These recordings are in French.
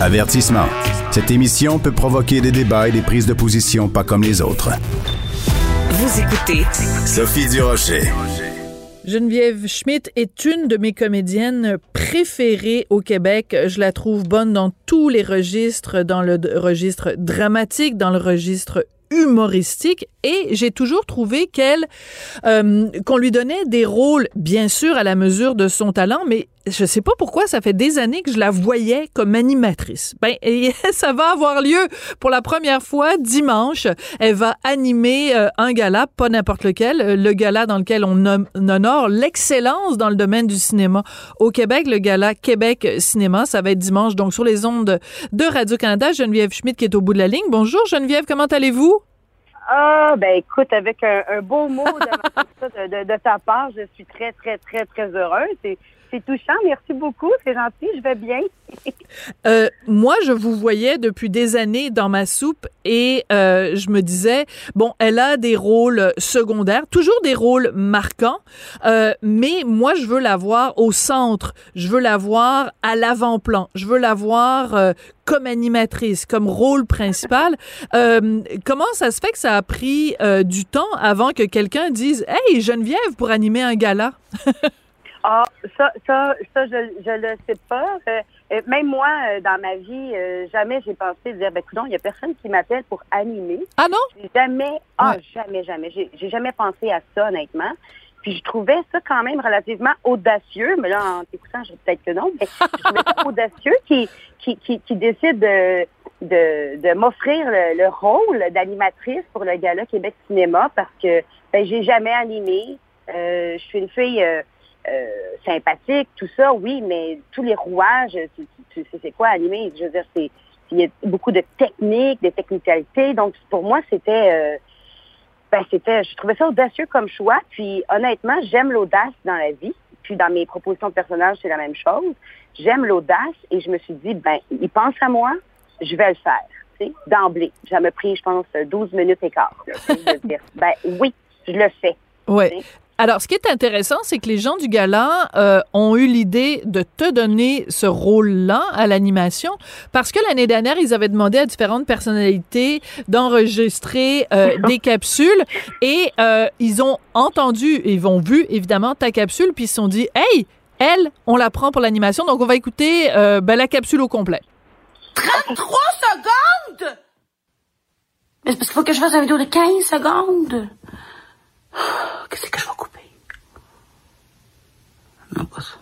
Avertissement. Cette émission peut provoquer des débats et des prises de position pas comme les autres. Vous écoutez Sophie Durocher. Geneviève Schmidt est une de mes comédiennes préférées au Québec. Je la trouve bonne dans tous les registres, dans le registre dramatique, dans le registre humoristique et j'ai toujours trouvé qu'elle euh, qu'on lui donnait des rôles bien sûr à la mesure de son talent mais je sais pas pourquoi ça fait des années que je la voyais comme animatrice. Ben ça va avoir lieu pour la première fois dimanche. Elle va animer euh, un gala, pas n'importe lequel, euh, le gala dans lequel on, honore l'excellence dans le domaine du cinéma au Québec, le gala Québec Cinéma. Ça va être dimanche donc sur les ondes de Radio Canada. Geneviève Schmidt qui est au bout de la ligne. Bonjour Geneviève, comment allez-vous? Ah, ben écoute, avec un, beau mot de, de, de, ta part, je suis très, très, très, très heureuse. C'est touchant. Merci beaucoup. C'est gentil. Je vais bien. euh, moi, je vous voyais depuis des années dans ma soupe et euh, je me disais, bon, elle a des rôles secondaires, toujours des rôles marquants, euh, mais moi, je veux la voir au centre. Je veux la voir à l'avant-plan. Je veux la voir comme animatrice, comme rôle principal. Euh, comment ça se fait que ça a pris euh, du temps avant que quelqu'un dise Hey, Geneviève, pour animer un gala? Ah, ça, ça, ça, je, je le sais pas. Euh, euh, même moi, euh, dans ma vie, jamais j'ai pensé dire, ben, écoute, il y a personne qui m'appelle pour animer. Ah non? Jamais, ah, jamais, jamais. J'ai jamais pensé à ça, honnêtement. Puis je trouvais ça quand même relativement audacieux, mais là, en t'écoutant, je peut-être que non, mais je trouvais ça audacieux qui, qui, qui, qui décide de, de, de m'offrir le, rôle d'animatrice pour le Gala Québec Cinéma parce que ben, j'ai jamais animé. je suis une fille euh, sympathique, tout ça, oui, mais tous les rouages, tu, sais c'est quoi animer? Je veux dire, c'est il y a beaucoup de techniques, de technicalités. Donc, pour moi, c'était euh, ben, c'était, je trouvais ça audacieux comme choix. Puis, honnêtement, j'aime l'audace dans la vie. Puis, dans mes propositions de personnages, c'est la même chose. J'aime l'audace et je me suis dit, ben, il pense à moi, je vais le faire. D'emblée. Ça m'a pris, je pense, 12 minutes et quart. de dire, ben oui, je le fais. Oui. Alors, ce qui est intéressant, c'est que les gens du gala euh, ont eu l'idée de te donner ce rôle-là à l'animation parce que l'année dernière, ils avaient demandé à différentes personnalités d'enregistrer euh, des capsules et euh, ils ont entendu, ils ont vu évidemment ta capsule puis ils se sont dit, hey, elle, on la prend pour l'animation, donc on va écouter ben, la capsule au complet. 33 secondes! Mais c'est parce qu'il faut que je fasse une vidéo de 15 secondes. Qu'est-ce que je vais couper? Non, pas ça.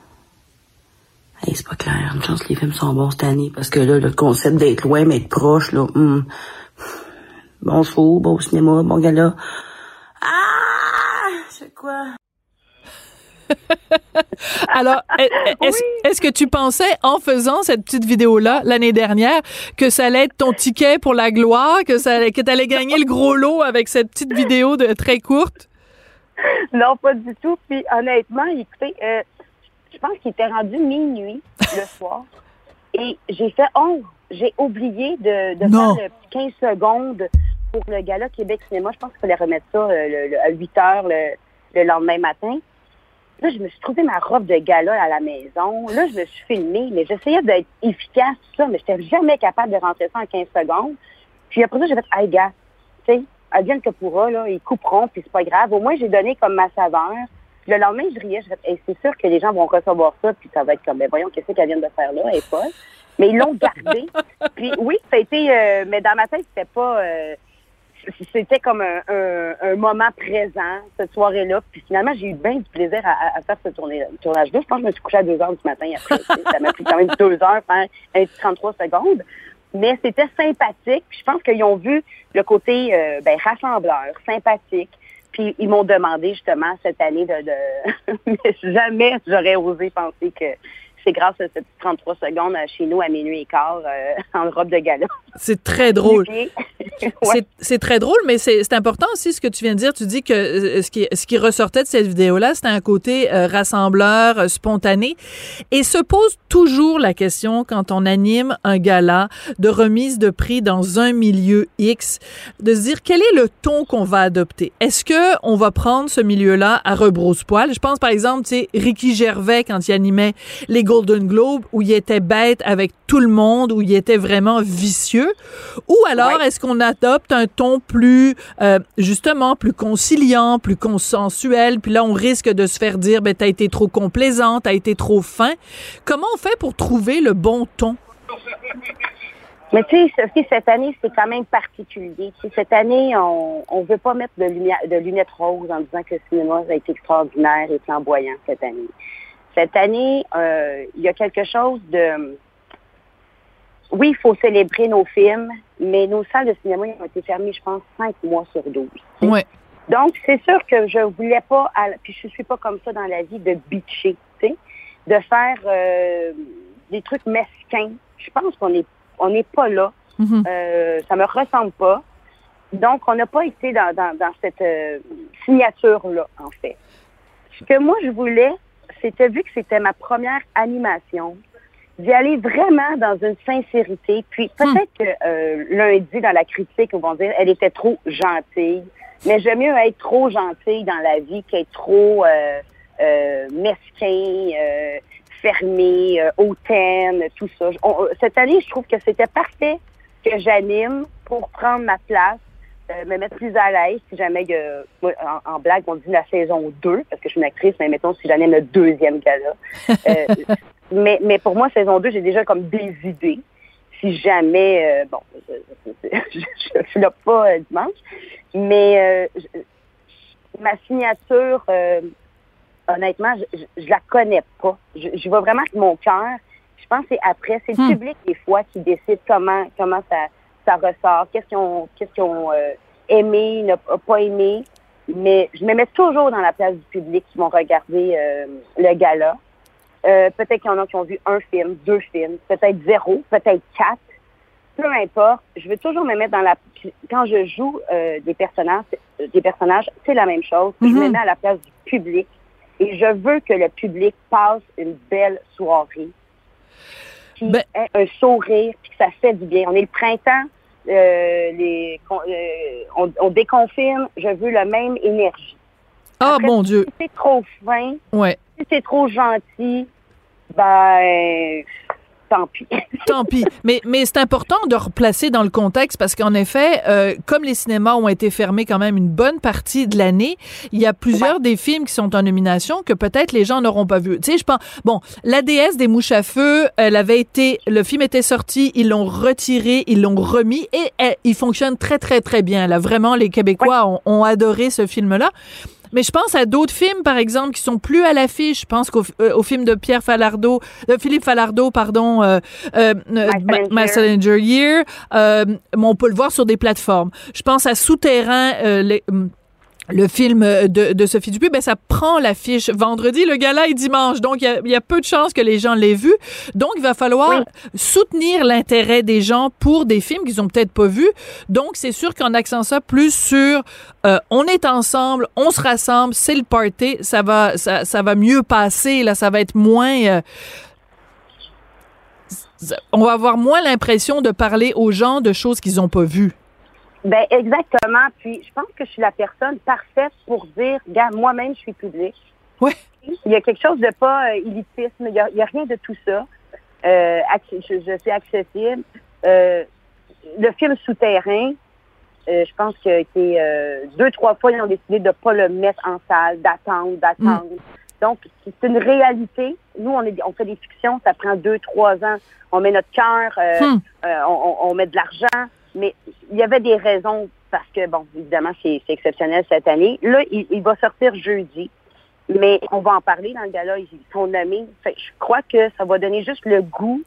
Hey, c'est pas clair. Une chance les films sont bons cette année, parce que là, le concept d'être loin, mais être proche, là, hum. bon show, bon cinéma, bon gala. Ah! C'est quoi? Alors, est-ce que tu pensais, en faisant cette petite vidéo-là l'année dernière, que ça allait être ton ticket pour la gloire, que ça, que t'allais gagner le gros lot avec cette petite vidéo de très courte? non, pas du tout. Puis honnêtement, écoutez, euh, je pense qu'il était rendu minuit le soir. Et j'ai fait oh, j'ai oublié de, faire 15 secondes pour le gala Québec Cinéma. Je pense qu'il fallait remettre ça euh, à 8 heures le, lendemain matin. Là, je me suis trouvé ma robe de gala à la maison. Là, je me suis filmée, mais j'essayais d'être efficace, tout ça, mais je n'étais jamais capable de rentrer ça en 15 secondes. Puis après ça, j'ai fait, hey, gars, tu sais, advienne que pourra, là, ils couperont, puis c'est pas grave. Au moins, j'ai donné comme ma saveur. Le lendemain, je riais, je hey, c'est sûr que les gens vont recevoir ça, puis ça va être comme, ben voyons, qu'est-ce qu'elle vient de faire là, elle est folle. Mais ils l'ont gardé. puis oui, ça a été, euh, mais dans ma tête, c'était pas, euh, c'était comme un, un, moment présent, cette soirée-là. Puis finalement, j'ai eu bien du plaisir à, à faire ce tournage-là. Je pense que je me suis couchée à deux heures du matin après. ça m'a pris quand même deux heures, faire un 33 secondes mais c'était sympathique. je pense qu'ils ont vu le côté euh, ben, rassembleur, sympathique. Puis ils m'ont demandé justement cette année de, de... mais jamais j'aurais osé penser que c'est grâce à cette 33 secondes chez nous à minuit et quart euh, en robe de gala. C'est très drôle. c'est- c'est très drôle, mais c'est important aussi ce que tu viens de dire. Tu dis que euh, ce qui, ce qui ressortait de cette vidéo-là, c'était un côté euh, rassembleur, euh, spontané. Et se pose toujours la question, quand on anime un gala de remise de prix dans un milieu X, de se dire quel est le ton qu'on va adopter? Est-ce que on va prendre ce milieu-là à rebrousse-poil? Je pense, par exemple, tu sais, Ricky Gervais, quand il animait les Golden Globes, où il était bête avec tout le monde, où il était vraiment vicieux. Ou alors, est-ce qu'on adopte un ton plus, euh, justement, plus conciliant, plus consensuel, puis là, on risque de se faire dire, ben, t'as été trop complaisant, t'as été trop fin. Comment on fait pour trouver le bon ton? Mais tu sais, Sophie, cette année, c'est quand même particulier. Tu sais, cette année, on on veut pas mettre de, lumière, de lunettes roses en disant que le cinéma a été extraordinaire et flamboyant cette année. Cette année, euh, il y a quelque chose de... Oui, il faut célébrer nos films, mais nos salles de cinéma ont été fermées, je pense, cinq mois sur 12. Ouais. Donc, c'est sûr que je voulais pas, à puis je suis pas comme ça dans la vie, de bitcher, tu sais, de faire euh, des trucs mesquins. Je pense qu'on est on n'est pas là. Mhm. Euh, ça me ressemble pas. Donc, on n'a pas été dans, dans, dans cette euh, signature-là, en fait. Ce que moi, je voulais, c'était, vu que c'était ma première animation, d'y aller vraiment dans une sincérité. Puis peut-être que euh, lundi, dans la critique, on va dire, elle était trop gentille. Mais j'aime mieux être trop gentille dans la vie qu'être trop euh, euh, mesquin, fermé, hautaine, tout ça. On- cette année, je trouve que c'était parfait que j'anime pour prendre ma place, euh, me mettre plus à l'aise si jamais, euh, moi, en, en blague, on dit la saison 2, parce que je suis une actrice, mais mettons si j'anime le deuxième gala. Euh, mais, mais pour moi, saison 2, j'ai déjà comme des idées. Si jamais, euh, bon, je ne suis là pas euh, dimanche, mais je- ma signature, honnêtement, je, je, je la connais pas. Je, je vais vraiment avec mon cœur. Je pense que c'est après, c'est le Hmm. public des fois qui décide comment comment ça, ça ressort, qu'est-ce qu'ils ont, qu'est-ce qu'ils ont euh, aimé, n'a pas aimé. Mais je me mets toujours dans la place du public qui vont regarder euh, le gala. Euh, peut-être qu'il y en a qui ont vu un film, deux films, peut-être zéro, peut-être quatre. Peu importe. Je veux toujours me mettre dans la. Quand je joue des personnages, des personnages, c'est la même chose. Je me Mhm. mets à la place du public et je veux que le public passe une belle soirée, qui Ben- un sourire, puis que ça fait du bien. On est le printemps, euh, les, euh, on, on déconfine. Je veux la même énergie. Ah, Après, mon Dieu. Si c'est trop fin, Ouais. si c'est trop gentil, ben, tant pis. Tant pis. Mais, mais c'est important de replacer dans le contexte parce qu'en effet, euh, comme les cinémas ont été fermés quand même une bonne partie de l'année, il y a plusieurs des films qui sont en nomination que peut-être les gens n'auront pas vu. Tu sais, je pense, bon, la déesse des mouches à feu, elle avait été, le film était sorti, ils l'ont retiré, ils l'ont remis et elle- il fonctionne très, très, très bien. Là, vraiment, les Québécois ont, ont adoré ce film-là. Mais je pense à d'autres films, par exemple, qui sont plus à l'affiche. Je pense qu'au euh, au film de Pierre Falardeau, de Philippe Falardeau, pardon, euh, euh, euh. My Year. Euh, mais on peut le voir sur des plateformes. Je pense à Souterrain, euh, les- hum, le film de, de Sophie Dupuis, ben ça prend l'affiche vendredi, le gala est dimanche, donc il y a, y a peu de chances que les gens l'aient vu. Donc il va falloir Oui. soutenir l'intérêt des gens pour des films qu'ils ont peut-être pas vus. Donc c'est sûr qu'en accent ça plus sur euh, on est ensemble, on se rassemble, c'est le party, ça va ça, ça va mieux passer là, ça va être moins euh, on va avoir moins l'impression de parler aux gens de choses qu'ils ont pas vues. Ben exactement. Puis je pense que je suis la personne parfaite pour dire, gars, moi-même, je suis public. Ouais. Il y a quelque chose de pas euh, élitisme. Il y a, rien de tout ça. Euh, je, je suis accessible. Euh, le film Souterrain, euh, je pense que, euh, deux, trois fois, ils ont décidé de pas le mettre en salle, d'attendre, d'attendre. Donc, c'est une réalité. Nous, on, est, on fait des fictions, ça prend deux, trois ans. On met notre cœur, euh, Hmm. euh, on, on- on met de l'argent, mais il y avait des raisons parce que, bon, évidemment, c'est exceptionnel cette année. Là, il, il va sortir jeudi, mais on va en parler dans le gala. Ils sont nommés. Fait je crois que ça va donner juste le goût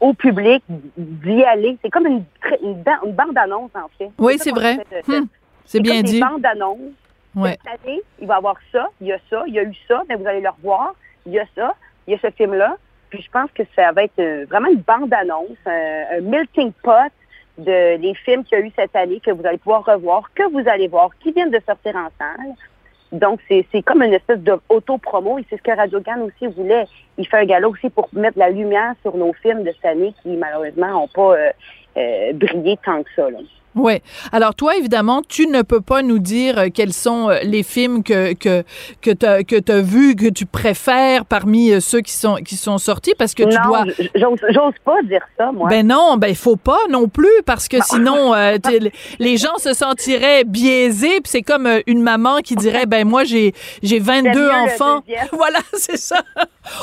au public d'y aller. C'est comme une, une, une bande-annonce, en fait. Oui, c'est vrai. Hmm. C'est bien comme dit. Des bandes-annonces. Ouais. Cette année, il va y avoir ça, il y a ça, il y a eu ça, mais vous allez le revoir. Il y a ça, il y a ce film-là. Puis je pense que ça va être euh, vraiment une bande-annonce, un, un melting pot de les films qu'il y a eu cette année, que vous allez pouvoir revoir, que vous allez voir, qui viennent de sortir en salle. Donc, c'est comme une espèce d'auto-promo et c'est ce que Radio Gan aussi voulait. Il fait un gala aussi pour mettre la lumière sur nos films de cette année qui, malheureusement, n'ont pas euh, euh, brillé tant que ça. Là. Oui. Alors toi, évidemment, tu ne peux pas nous dire euh, quels sont euh, les films que que que t'as que t'as vus que tu préfères parmi euh, ceux qui sont qui sont sortis parce que tu non, dois. j'ose pas dire ça, moi. Ben non, ben il faut pas non plus parce que sinon euh, les gens se sentiraient biaisés puis c'est comme une maman qui dirait ben moi j'ai j'ai 22 mieux le enfants. Voilà, c'est ça.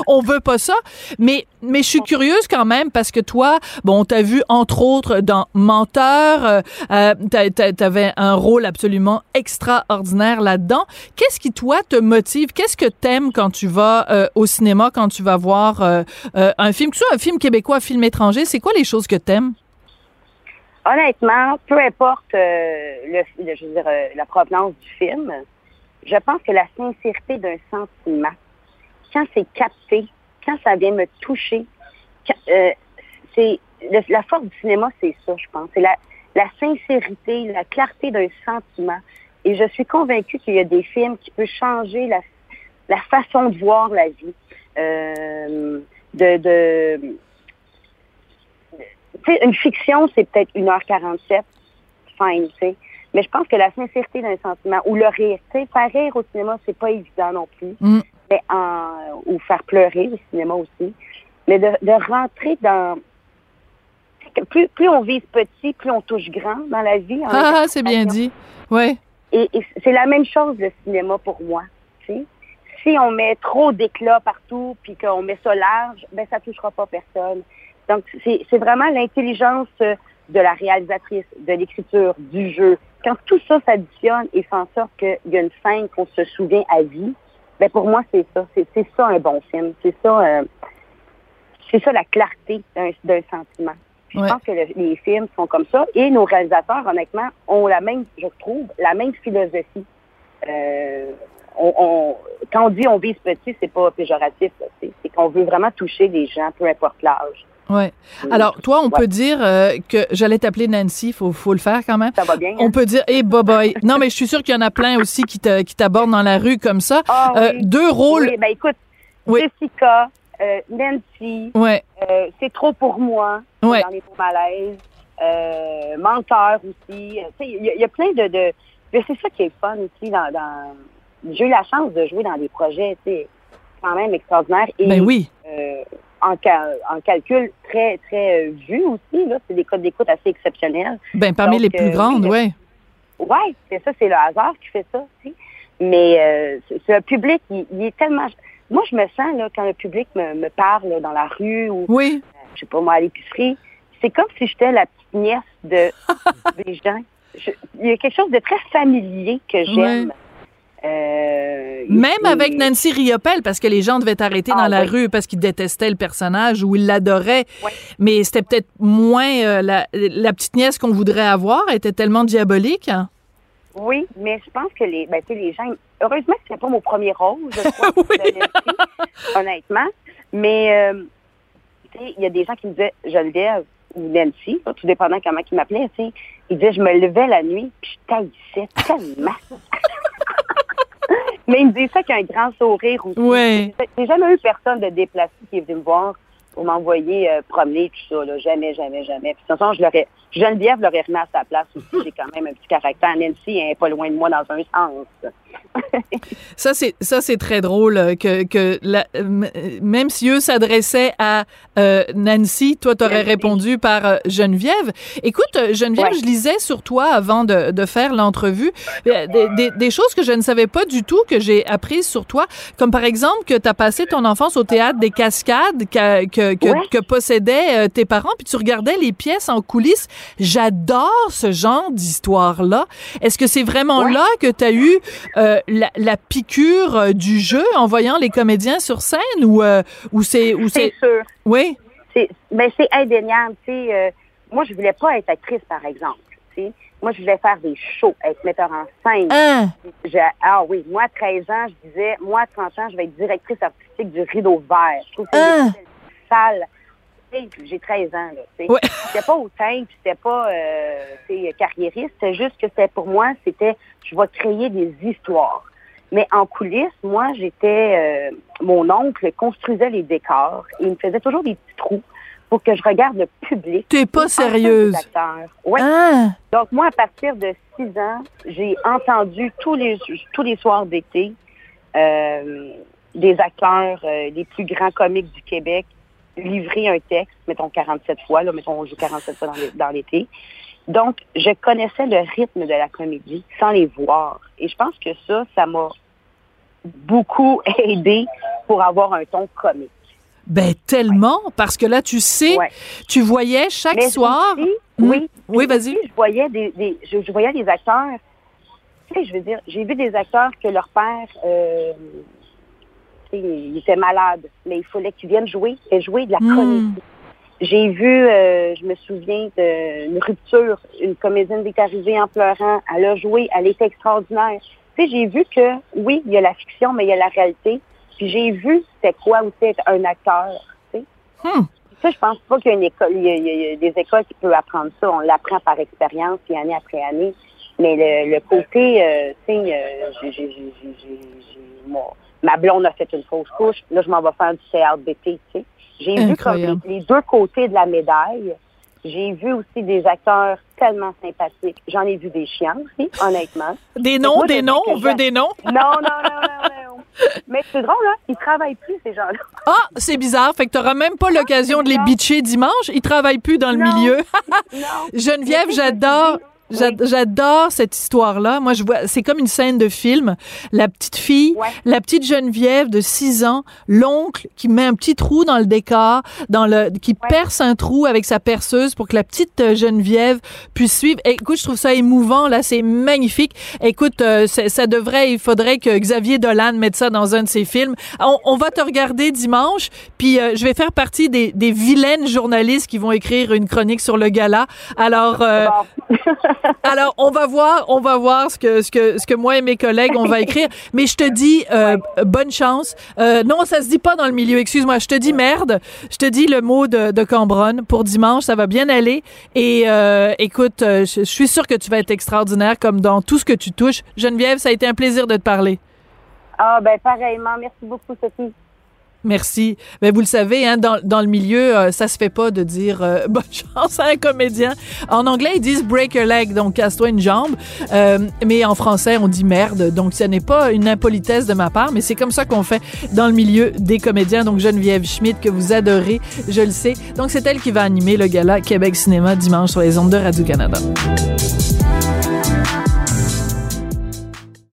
On veut pas ça, mais mais je suis curieuse quand même parce que toi, bon, t'as vu entre autres dans Menteur, euh, t'a- t'avais un rôle absolument extraordinaire là-dedans. Qu'est-ce qui toi te motive? Qu'est-ce que t'aimes quand tu vas euh, au cinéma, quand tu vas voir euh, euh, un film, que ce soit un film québécois, un film étranger? C'est quoi les choses que t'aimes? Honnêtement, peu importe le, la provenance du film, je pense que la sincérité d'un sentiment, quand c'est capté, quand ça vient me toucher, c'est la force du cinéma, c'est ça, je pense. C'est la, la sincérité, la clarté d'un sentiment. Et je suis convaincue qu'il y a des films qui peuvent changer la, la façon de voir la vie. Euh, de, de tu sais, une fiction, c'est peut-être 1h47, fine, tu sais. Mais je pense que la sincérité d'un sentiment, ou le rire, tu sais, faire rire au cinéma, c'est pas évident non plus. Mm. Mais en, ou faire pleurer au cinéma aussi. Mais de, de rentrer dans... Plus, plus on vise petit, plus on touche grand dans la vie. en Ah, c'est bien dit. Ouais. Et, et c'est la même chose le cinéma pour moi. Si on met trop d'éclat partout puis qu'on met ça large, ben ça touchera pas personne. Donc c'est vraiment l'intelligence euh, de la réalisatrice, de l'écriture, du jeu. Quand tout ça s'additionne et fait en sorte qu'il y a une scène qu'on se souvient à vie, ben pour moi c'est ça. C'est ça un bon film. C'est ça. euh, c'est ça la clarté d'un d'un Je pense que le- les films sont comme ça. Et nos réalisateurs, honnêtement, ont la même, je trouve, la même philosophie. Euh, on, on- quand on dit on vise petit, c'est pas péjoratif. C'est qu'on veut vraiment toucher les gens, peu importe l'âge. Ouais. Alors, toi, on Ouais. peut dire euh, que j'allais t'appeler Nancy, faut, faut le faire quand même. Ça va bien? hein? On peut dire, hey, bye bye. Non, mais je suis sûre qu'il y en a plein aussi qui t'abordent dans la rue comme ça. Ah Euh, oui. deux rôles. Oui, ben écoute, Oui. Jessica, euh, Nancy, Ouais. euh, c'est trop pour moi Ouais. dans les beaux malaises. Euh, menteur aussi. Il y, a- il y a plein de... de mais c'est ça qui est fun aussi. Dans, dans... J'ai eu la chance de jouer dans des projets quand même extraordinaires. Et, Ben oui. en, ca- en calcul très, très vu aussi. C'est des codes d'écoute assez exceptionnels. Ben parmi Donc, les plus grandes, oui. Ouais, c'est ça, c'est le hasard qui fait ça aussi. Mais euh, un public, il, il est tellement. Moi, je me sens là quand le public me, me parle là, dans la rue ou Oui. je sais pas moi à l'épicerie, c'est comme si j'étais la petite nièce de des gens. Je- il y a quelque chose de très familier que j'aime. Euh, Même et- avec Nancy Riopelle, parce que les gens devaient t'arrêter Ah, dans la oui. rue parce qu'ils détestaient le personnage ou ils l'adoraient. Ouais. Mais c'était peut-être moins euh, la, la petite nièce qu'on voudrait avoir, elle était tellement diabolique. hein. Oui, mais je pense que les, ben, tu sais, les gens. Heureusement que c'est pas mon premier rôle, je crois, Oui. honnêtement. Mais euh, tu sais, il y a des gens qui me disaient Geneviève ou Nancy, tout dépendant comment ils m'appelaient, tu sais, ils disaient je me levais la nuit puis je taillissais tellement. mais ils me disaient ça avec un grand sourire aussi. J'ai- J'ai jamais eu personne de déplacé qui est venu me voir pour m'envoyer euh, promener tout ça. Là. Jamais, jamais, jamais. Puis de toute façon, je l'aurais. Geneviève l'aurait remis à sa place aussi. J'ai quand même un petit caractère. Nancy elle est pas loin de moi dans un sens. Ça, c'est ça, c'est très drôle euh, que, que la- euh, même si eux s'adressaient à euh, Nancy, toi, t'aurais Nancy. répondu par euh, Geneviève. Écoute, Geneviève, Ouais. je lisais sur toi avant de, de faire l'entrevue des, des- des choses que je ne savais pas du tout, que j'ai apprises sur toi, comme par exemple que tu as passé ton enfance au théâtre des Cascades que, que, que, Ouais. que possédaient tes parents, puis tu regardais les pièces en coulisses. J'adore ce genre d'histoire-là. Est-ce que c'est vraiment Ouais. là que tu as eu euh, la, la piqûre euh, du jeu en voyant les comédiens sur scène ou euh, ou c'est ou C'est sûr. oui C'est, ben, c'est indéniable. Tu sais, euh, moi, je voulais pas être actrice, par exemple. Tu sais. Moi, je voulais faire des shows, être metteur en scène. hein? Ah oui, moi, à 13 ans, je disais, moi, à 30 ans, je vais être directrice artistique du Rideau Vert. Je trouve que Ah. c'est une salle j'ai 13 ans, là. Ouais. C'était pas hautain, puis c'était pas, euh, carriériste. C'est juste que c'était, pour moi, c'était, je vais créer des histoires. Mais en coulisses, moi, j'étais, euh, mon oncle construisait les décors. Et il me faisait toujours des petits trous pour que je regarde le public. T'es pas sérieuse. Ouais. Ah! Donc, moi, à partir de 6 ans, j'ai entendu tous les, tous les soirs d'été euh, des acteurs, euh, les plus grands comiques du Québec, livrer un texte, mettons 47 fois, là, mettons on joue 47 fois dans l'é- dans l'été. Donc, je connaissais le rythme de la comédie sans les voir. Et je pense que ça, ça m'a beaucoup aidé pour avoir un ton comique. Ben tellement, parce que là, tu sais, Ouais. tu voyais chaque Mais soir. aussi, Hmm. oui, Oui, vas-y. je voyais des, des- je, je voyais des acteurs. Tu sais, je veux dire, j'ai vu des acteurs que leur père, euh, il était malade, mais il fallait qu'ils viennent jouer et jouer de la Hmm. comédie. J'ai vu, euh, je me souviens d'une rupture, une comédienne est arrivée en pleurant, elle a joué, elle était extraordinaire. Tu sais, j'ai vu que, oui, il y a la fiction, mais il y a la réalité. Puis j'ai vu c'était quoi aussi être un acteur. Tu sais. Hmm. Ça, je pense pas qu'il y a une école, il y a, il y des écoles qui peuvent apprendre ça. On l'apprend par expérience, puis année après année. Mais le, le côté, euh, tu sais, euh, j'ai- j'ai- ma blonde a fait une fausse couche. Là, je m'en vais faire du d'été, tu sais. J'ai vu comme les, deux côtés de la médaille. J'ai vu aussi des acteurs tellement sympathiques. J'en ai vu des chiens aussi, honnêtement. Des noms, Moi, des noms, on veut des noms. Non, non, non, non, non. Mais c'est drôle, hein? Ils travaillent plus, ces gens-là. Ah, c'est bizarre. Fait que t'auras même pas l'occasion de les bitcher dimanche. Ils travaillent plus dans le Non. milieu. Non. Geneviève, sais, j'adore. cette histoire-là. Moi, je vois, c'est comme une scène de film. La petite fille, Ouais. la petite Geneviève de 6 ans, l'oncle qui met un petit trou dans le décor, dans le, qui Ouais. perce un trou avec sa perceuse pour que la petite euh, Geneviève puisse suivre. Écoute, je trouve ça émouvant, là. C'est magnifique. Écoute, euh, ça devrait, il faudrait que Xavier Dolan mette ça dans un de ses films. On, on va te regarder dimanche, puis euh, je vais faire partie des, des vilaines journalistes qui vont écrire une chronique sur le gala. Alors, euh, Bon. alors, on va voir, on va voir ce que ce que ce que moi et mes collègues on va écrire. Mais je te dis euh, bonne chance. Euh, non, ça se dit pas dans le milieu. Excuse-moi, je te dis merde. Je te dis le mot de, de Cambronne pour dimanche. Ça va bien aller. Et euh, écoute, euh, je, je suis sûre que tu vas être extraordinaire comme dans tout ce que tu touches. Geneviève, ça a été un plaisir de te parler. Ah, ben, pareillement. Merci beaucoup, Sophie. Merci. Ben, vous le savez, hein, dans, dans le milieu, euh, ça se fait pas de dire euh, bonne chance à un comédien. En anglais, ils disent break a leg, donc casse-toi une jambe. Euh, mais en français, on dit merde. Donc, ce n'est pas une impolitesse de ma part, mais c'est comme ça qu'on fait dans le milieu des comédiens. Donc, Geneviève Schmidt, que vous adorez, je le sais. Donc, c'est elle qui va animer le gala Québec Cinéma dimanche sur les ondes de Radio-Canada.